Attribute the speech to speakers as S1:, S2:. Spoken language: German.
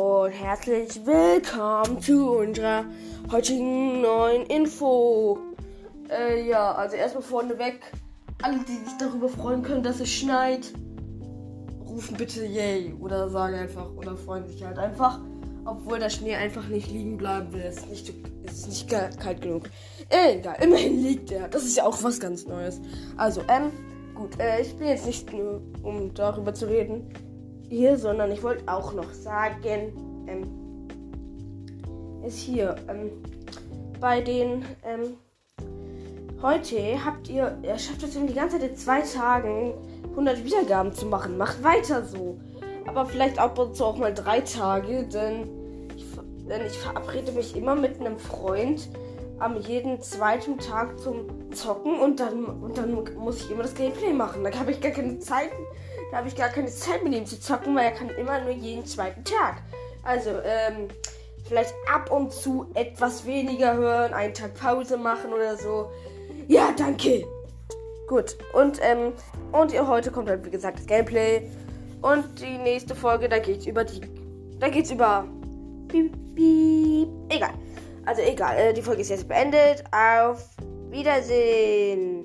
S1: und herzlich willkommen zu unserer heutigen neuen Info. Äh, ja, also erstmal vorneweg, alle, die sich darüber freuen können, dass es schneit, rufen bitte Yay oder sagen einfach oder freuen sich halt einfach, obwohl der Schnee einfach nicht liegen bleiben will. Es ist nicht, es ist nicht kalt genug. Egal, immerhin liegt er. Das ist ja auch was ganz Neues. Also, ähm, gut, äh, ich bin jetzt nicht nur, um darüber zu reden hier, sondern ich wollte auch noch sagen, ähm, ist hier, ähm, bei den, ähm, heute habt ihr, ihr schafft es die ganze Zeit in zwei Tagen 100 Wiedergaben zu machen. Macht weiter so. Aber vielleicht ab und zu auch mal drei Tage, denn ich, denn ich verabrede mich immer mit einem Freund am jeden zweiten Tag zum Zocken und dann, und dann muss ich immer das Gameplay machen. Da habe ich gar keine Zeit da habe ich gar keine Zeit mit ihm zu zocken, weil er kann immer nur jeden zweiten Tag. Also, ähm, vielleicht ab und zu etwas weniger hören, einen Tag Pause machen oder so. Ja, danke. Gut. Und, ähm, und heute kommt halt, wie gesagt, das Gameplay. Und die nächste Folge, da geht's über die. Da geht's über. Piep, piep. Egal. Also egal. Äh, die Folge ist jetzt beendet. Auf Wiedersehen.